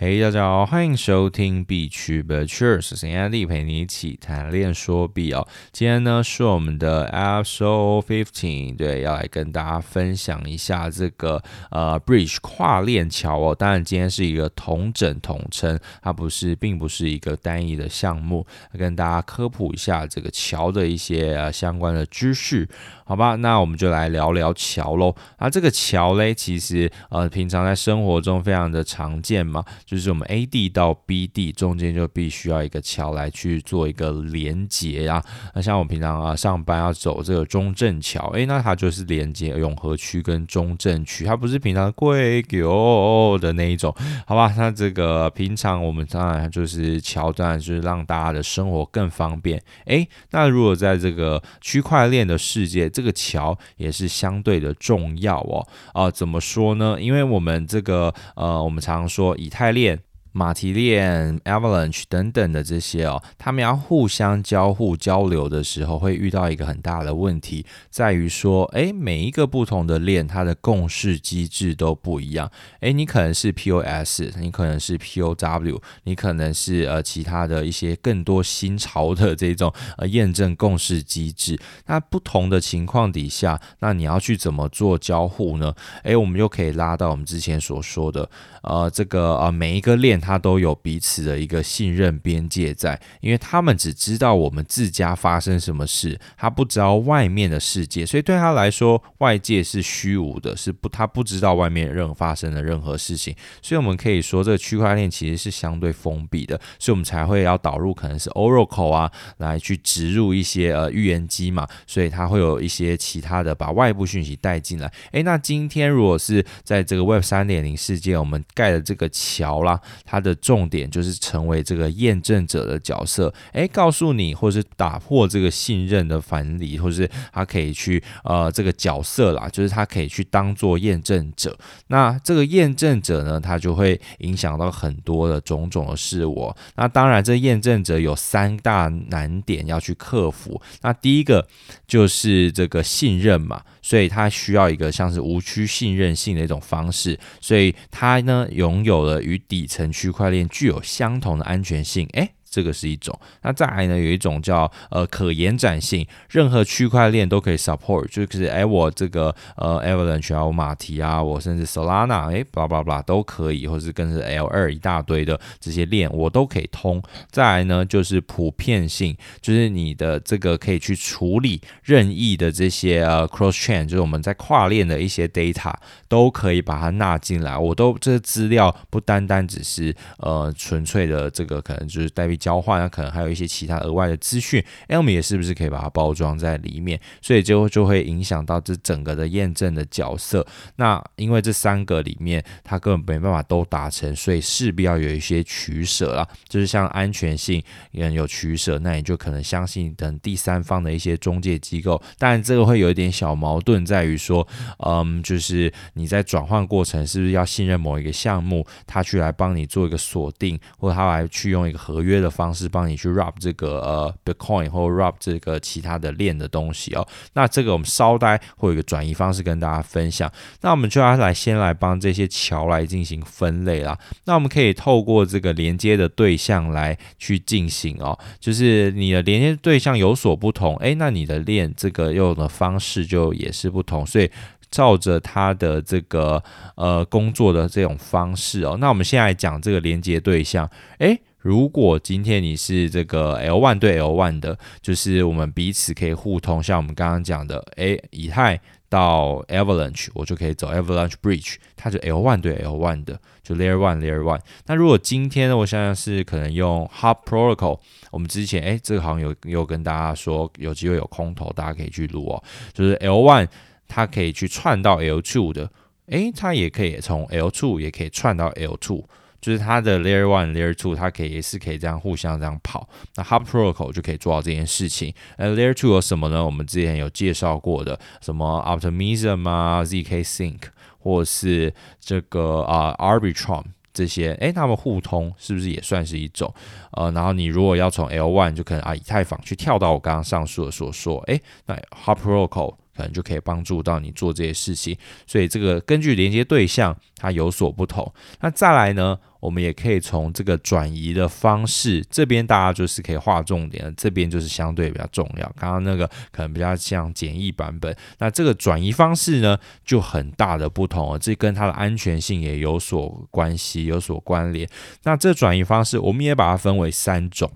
嘿，大家好，欢迎收听币趣 But Sure，是陈安利陪你一起谈恋说币哦。今天呢是我们的 Episode Fifteen，对，要来跟大家分享一下这个呃 Bridge 跨链桥哦。当然，今天是一个统整统称，它不是，并不是一个单一的项目，跟大家科普一下这个桥的一些、呃、相关的知识，好吧？那我们就来聊聊桥喽。啊，这个桥嘞，其实呃平常在生活中非常的常见嘛。就是我们 A 地到 B 地中间就必须要一个桥来去做一个连接啊。那像我平常啊上班要走这个中正桥，诶，那它就是连接永和区跟中正区，它不是平常贵狗的那一种，好吧？那这个平常我们当然就是桥，当然就是让大家的生活更方便。诶，那如果在这个区块链的世界，这个桥也是相对的重要哦。啊，怎么说呢？因为我们这个呃，我们常常说以太链。马蹄链、Avalanche 等等的这些哦，他们要互相交互交流的时候，会遇到一个很大的问题，在于说，诶，每一个不同的链，它的共识机制都不一样。诶，你可能是 POS，你可能是 POW，你可能是呃其他的一些更多新潮的这种呃验证共识机制。那不同的情况底下，那你要去怎么做交互呢？诶，我们又可以拉到我们之前所说的，呃，这个呃每一个链。他都有彼此的一个信任边界在，因为他们只知道我们自家发生什么事，他不知道外面的世界，所以对他来说，外界是虚无的，是不，他不知道外面任何发生的任何事情。所以我们可以说，这个区块链其实是相对封闭的，所以我们才会要导入可能是 Oracle 啊，来去植入一些呃预言机嘛，所以它会有一些其他的把外部讯息带进来。诶，那今天如果是在这个 Web 三点零世界，我们盖的这个桥啦，它它的重点就是成为这个验证者的角色，诶，告诉你，或是打破这个信任的藩篱，或是他可以去呃这个角色啦，就是他可以去当做验证者。那这个验证者呢，他就会影响到很多的种种的事物。那当然，这验证者有三大难点要去克服。那第一个就是这个信任嘛。所以它需要一个像是无区信任性的一种方式，所以它呢拥有了与底层区块链具有相同的安全性，诶。这个是一种，那再来呢，有一种叫呃可延展性，任何区块链都可以 support，就是哎我这个呃 Avalanche 啊，我马蹄啊，我甚至 Solana 哎，blah blah blah 都可以，或是跟着 L2 一大堆的这些链我都可以通。再来呢就是普遍性，就是你的这个可以去处理任意的这些呃 cross chain，就是我们在跨链的一些 data 都可以把它纳进来，我都这资料不单单只是呃纯粹的这个可能就是代币。交换那，可能还有一些其他额外的资讯，L 也是不是可以把它包装在里面？所以就就会影响到这整个的验证的角色。那因为这三个里面，它根本没办法都达成，所以势必要有一些取舍啦。就是像安全性也有取舍，那你就可能相信等第三方的一些中介机构。当然，这个会有一点小矛盾，在于说，嗯，就是你在转换过程是不是要信任某一个项目，他去来帮你做一个锁定，或者他来去用一个合约的。方式帮你去 wrap 这个呃 Bitcoin 或 wrap 这个其他的链的东西哦，那这个我们稍待会有一个转移方式跟大家分享。那我们就要来先来帮这些桥来进行分类啦。那我们可以透过这个连接的对象来去进行哦，就是你的连接对象有所不同，诶，那你的链这个用的方式就也是不同，所以照着它的这个呃工作的这种方式哦，那我们现在讲这个连接对象，诶。如果今天你是这个 L one 对 L one 的，就是我们彼此可以互通，像我们刚刚讲的，诶，以太到 Avalanche，我就可以走 Avalanche Bridge，它就 L one 对 L one 的，就 Layer one Layer one。那如果今天呢，我想想是可能用 Hop Protocol，我们之前诶，这个好像有有跟大家说，有机会有空投，大家可以去录哦，就是 L one 它可以去串到 L two 的，诶，它也可以从 L two 也可以串到 L two。就是它的 Layer One、Layer Two，它可以也是可以这样互相这样跑。那 Hop Protocol 就可以做到这件事情。那，Layer Two 有什么呢？我们之前有介绍过的，什么 Optimism 啊、ZK Sync，或是这个啊、Arbitrum 这些，诶，它们互通是不是也算是一种？呃，然后你如果要从 L One 就可能啊以太坊去跳到我刚刚上述的所说，诶，那 Hop Protocol。可能就可以帮助到你做这些事情，所以这个根据连接对象它有所不同。那再来呢，我们也可以从这个转移的方式，这边大家就是可以划重点了，这边就是相对比较重要。刚刚那个可能比较像简易版本，那这个转移方式呢，就很大的不同了，这跟它的安全性也有所关系，有所关联。那这转移方式，我们也把它分为三种。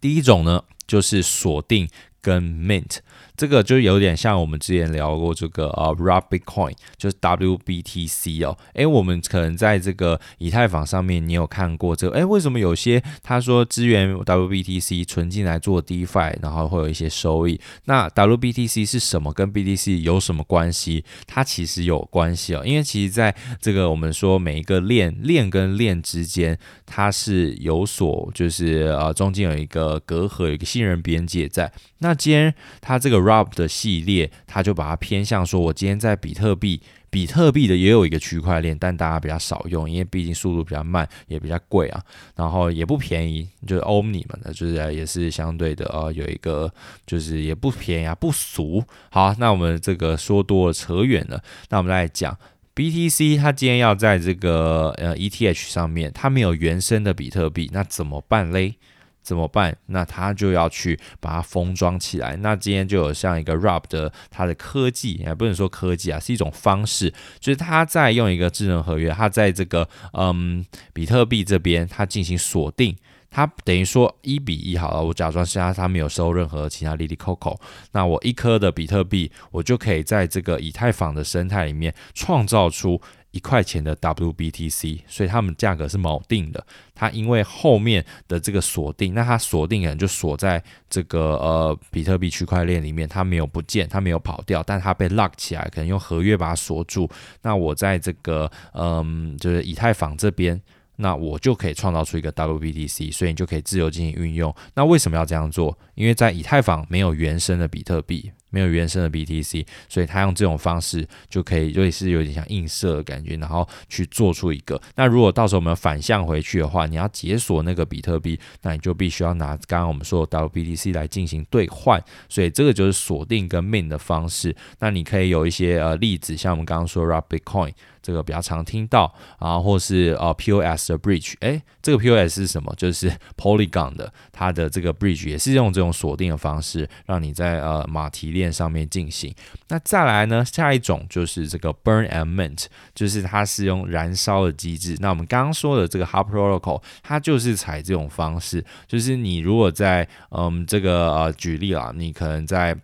第一种呢，就是锁定跟 mint。这个就有点像我们之前聊过这个呃、，Rabbit Coin 就是 WBTC 哦，诶，我们可能在这个以太坊上面，你有看过这个？诶，为什么有些他说支援 WBTC 存进来做 DeFi，然后会有一些收益？那 WBTC 是什么？跟 BTC 有什么关系？它其实有关系哦，因为其实在这个我们说每一个链链跟链之间，它是有所就是呃中间有一个隔阂，有一个信任边界在。那今天它这个 Rob 的系列，它就把它偏向说，我今天在比特币，比特币的也有一个区块链，但大家比较少用，因为毕竟速度比较慢，也比较贵啊，然后也不便宜，就是 Omni 们的，就是也是相对的呃，有一个就是也不便宜啊，不俗。好，那我们这个说多了，扯远了，那我们来讲 BTC，它今天要在这个呃 ETH 上面，它没有原生的比特币，那怎么办嘞？怎么办？那他就要去把它封装起来。那今天就有像一个 Rob 的它的科技，也不能说科技啊，是一种方式，就是他在用一个智能合约，他在这个嗯比特币这边，他进行锁定，他等于说一比一好了。我假装是他，他没有收任何其他哩哩扣扣。那我一颗的比特币，我就可以在这个以太坊的生态里面创造出。一块钱的 WBTC，所以他们价格是锚定的。它因为后面的这个锁定，那它锁定可能就锁在这个呃比特币区块链里面，它没有不见，它没有跑掉，但它被 lock 起来，可能用合约把它锁住。那我在这个嗯，就是以太坊这边，那我就可以创造出一个 WBTC，所以你就可以自由进行运用。那为什么要这样做？因为在以太坊没有原生的比特币。没有原生的 BTC，所以他用这种方式就可以，就是有点像映射的感觉，然后去做出一个。那如果到时候我们反向回去的话，你要解锁那个比特币，那你就必须要拿刚刚我们说的 WBTC 来进行兑换。所以这个就是锁定跟 min 的方式。那你可以有一些呃例子，像我们刚刚说 Rob Bitcoin。这个比较常听到啊，或是呃 POS 的 bridge，诶，这个 POS 是什么？就是 Polygon 的，它的这个 bridge 也是用这种锁定的方式，让你在呃马蹄链上面进行。那再来呢，下一种就是这个 Burn and Mint，就是它是用燃烧的机制。那我们刚刚说的这个 Hub Protocol，它就是采这种方式，就是你如果在嗯这个呃举例啦，你可能在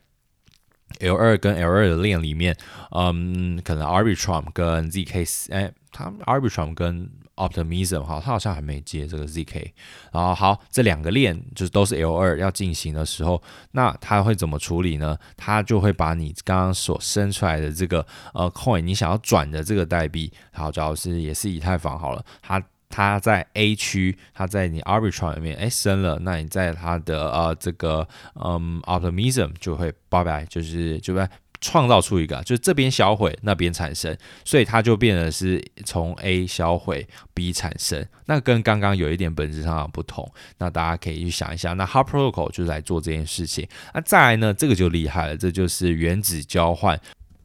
L 二跟 L 二的链里面，嗯，可能 Arbitrum 跟 ZK，哎，他 Arbitrum 跟 Optimism 哈，它好像还没接这个 ZK。然后好，这两个链就是都是 L 二要进行的时候，那它会怎么处理呢？它就会把你刚刚所生出来的这个呃 Coin，你想要转的这个代币，好，主要是也是以太坊好了，它。它在 A 区，它在你 Arbitrum 里面，哎，升了，那你在它的呃这个嗯 Optimism 就会拜拜，就是就会创造出一个，就是这边销毁，那边产生，所以它就变得是从 A 销毁 B 产生，那跟刚刚有一点本质上的不同，那大家可以去想一下，那 Hub Protocol 就是来做这件事情，那再来呢，这个就厉害了，这就是原子交换，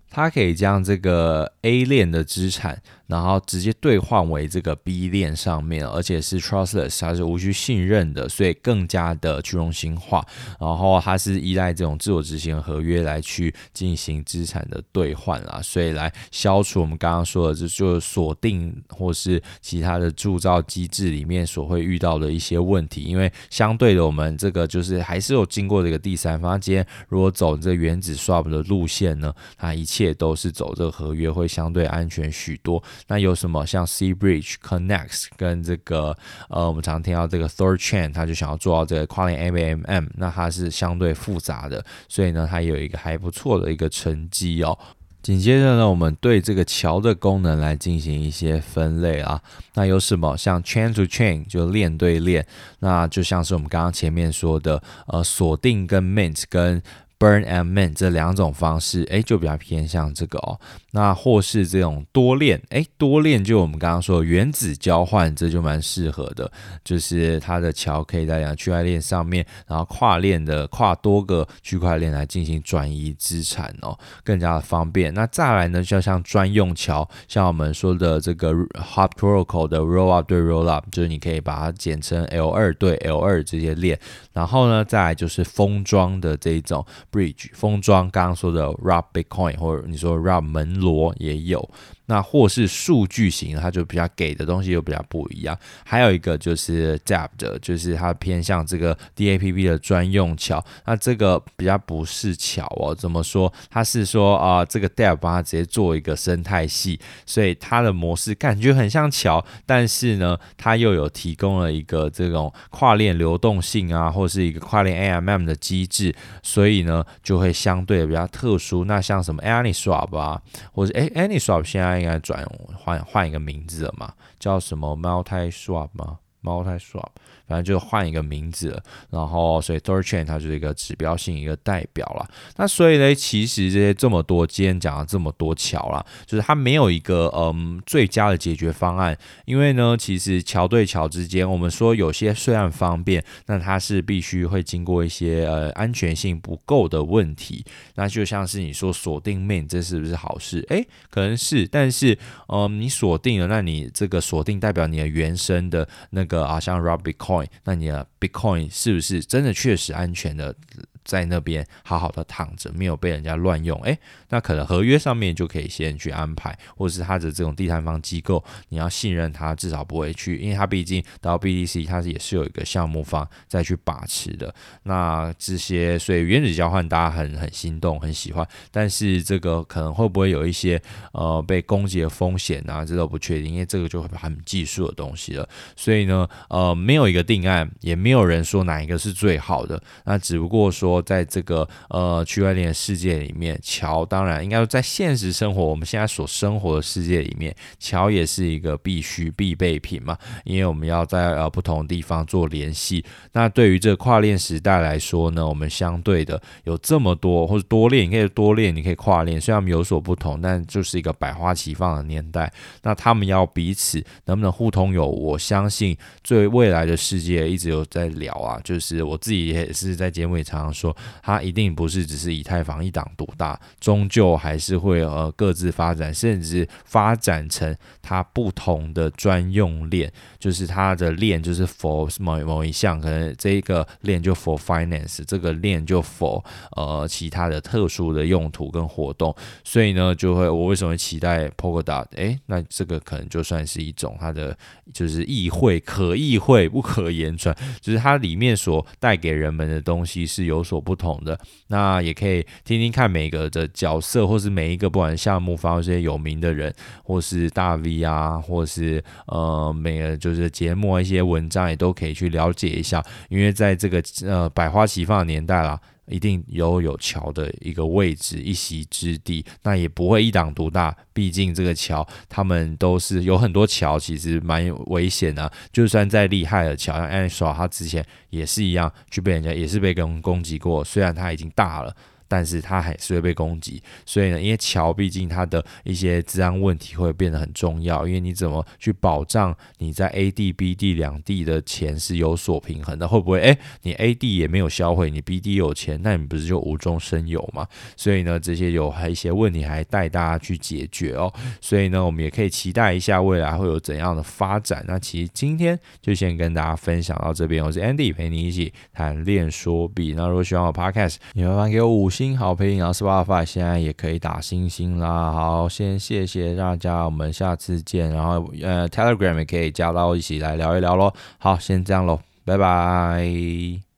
它可以将这个 A 链的资产。然后直接兑换为这个 B 链上面，而且是 trustless，它是无需信任的，所以更加的去中心化。然后它是依赖这种自我执行合约来去进行资产的兑换啦，所以来消除我们刚刚说的，就就是锁定或是其他的铸造机制里面所会遇到的一些问题。因为相对的，我们这个就是还是有经过这个第三方。今天如果走这原子 swap 的路线呢，它一切都是走这个合约会相对安全许多。那有什么像 C Bridge Connect 跟这个呃，我们常听到这个 THORChain，他就想要做到这个跨链 AMM，那它是相对复杂的，所以呢，它有一个还不错的一个成绩哦。紧接着呢，我们对这个桥的功能来进行一些分类啊。那有什么？像 Chain to Chain 就链对链，那就像是我们刚刚前面说的，呃，锁定跟 Mint 跟 Burn and mint 这两种方式，哎，就比较偏向这个哦。那或是这种多链，哎，多链就我们刚刚说的原子交换，这就蛮适合的。就是它的桥可以在两区块链上面，然后跨链的跨多个区块链来进行转移资产哦，更加的方便。那再来呢，就像专用桥，像我们说的这个 Hop Protocol 的 Rollup 对 Rollup，就是你可以把它简称 L 二对 L 二这些链。然后呢，再来就是封装的这一种。Bridge 封装，刚刚说的 Rob Bitcoin，或者你说 Rob 门罗也有。那或是数据型，它就比较给的东西又比较不一样。还有一个就是 Dap 的，就是它偏向这个 DAPP 的专用桥。那这个比较不是桥哦，怎么说？它是说啊、这个 Dap 帮它直接做一个生态系，所以它的模式感觉很像桥，但是呢，它又有提供了一个这种跨链流动性啊，或是一个跨链 AMM 的机制，所以呢，就会相对比较特殊。那像什么 AnySwap 啊，或者诶 AnySwap 现在。应该转换换一个名字了嘛？叫什么 MultiSwap 吗？MultiSwap。反正就换一个名字，然后所以 Thorchain 它就是一个指标性一个代表了。那所以呢，其实这些这么多，今天讲了这么多桥啦，就是它没有一个嗯最佳的解决方案。因为呢，其实桥对桥之间，我们说有些虽然方便，那它是必须会经过一些呃安全性不够的问题。那就像是你说锁定 Main，这是不是好事？诶，可能是，但是嗯，你锁定了，那你这个锁定代表你的原生的那个啊，像 Rob Bitcoin。那你的 Bitcoin 是不是真的确实安全的？在那边好好的躺着，没有被人家乱用，诶，那可能合约上面就可以先去安排，或者是他的这种第三方机构，你要信任他，至少不会去，因为他毕竟到 BTC，它也是有一个项目方再去把持的。那这些，所以原子交换大家很很心动，很喜欢，但是这个可能会不会有一些呃被攻击的风险啊？这都不确定，因为这个就很技术的东西了。所以呢，呃，没有一个定案，也没有人说哪一个是最好的，那只不过说。在这个呃区块链世界里面，桥当然应该说在现实生活我们现在所生活的世界里面，桥也是一个必须必备品嘛，因为我们要在呃不同地方做联系。那对于这个跨链时代来说呢，我们相对的有这么多或者多链，你可以多链，你可以跨链，虽然我们有所不同，但就是一个百花齐放的年代。那他们要彼此能不能互通有？我相信最未来的世界一直有在聊啊，就是我自己也是在节目里常常说。说它一定不是只是以太坊一党独大，终究还是会呃各自发展，甚至发展成它不同的专用链，就是它的链就是 for 某某一项，可能这一个链就 for finance，这个链就 for 呃其他的特殊的用途跟活动，所以呢就会我为什么期待 Polkadot？诶，那这个可能就算是一种它的就是意会可意会不可言传，就是它里面所带给人们的东西是有所。所不同的，那也可以听听看每个的角色，或是每一个不管项目方一些有名的人，或是大 V 啊，或是呃每个就是节目一些文章也都可以去了解一下，因为在这个呃百花齐放的年代啦。一定有有桥的一个位置，一席之地，那也不会一党独大。毕竟这个桥，他们都是有很多桥，其实蛮危险的。就算再厉害的桥，像 Aniswap 他之前也是一样，去被人家也是被攻攻击过。虽然他已经大了。但是它还是会被攻击，所以呢，因为桥毕竟它的一些治安问题会变得很重要，因为你怎么去保障你在 A 地 B 地两地的钱是有所平衡的？会不会哎，你 A 地也没有销毁，你 B 地有钱，那你不是就无中生有吗？所以呢，这些有还一些问题还带大家去解决哦。所以呢，我们也可以期待一下未来会有怎样的发展。那其实今天就先跟大家分享到这边，我是 Andy，陪你一起谈练说币。那如果喜欢我 Podcast，你麻烦给我五星星。好评，然后 Spotify 现在也可以打星星啦。好，先谢谢大家，我们下次见。然后呃，Telegram 也可以加到一起来聊一聊喽。好，先这样喽，拜拜。